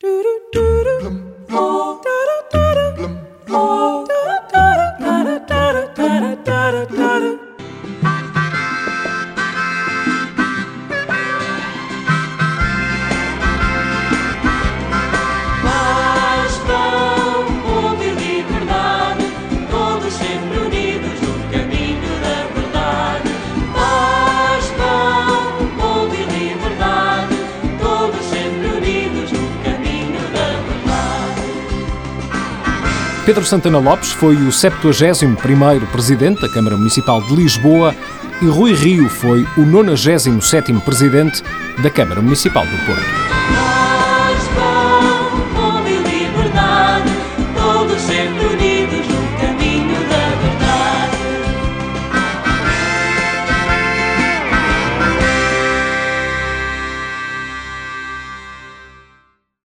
Do do do do. Pedro Santana Lopes foi o 71º Presidente da Câmara Municipal de Lisboa e Rui Rio foi o 97º Presidente da Câmara Municipal do Porto.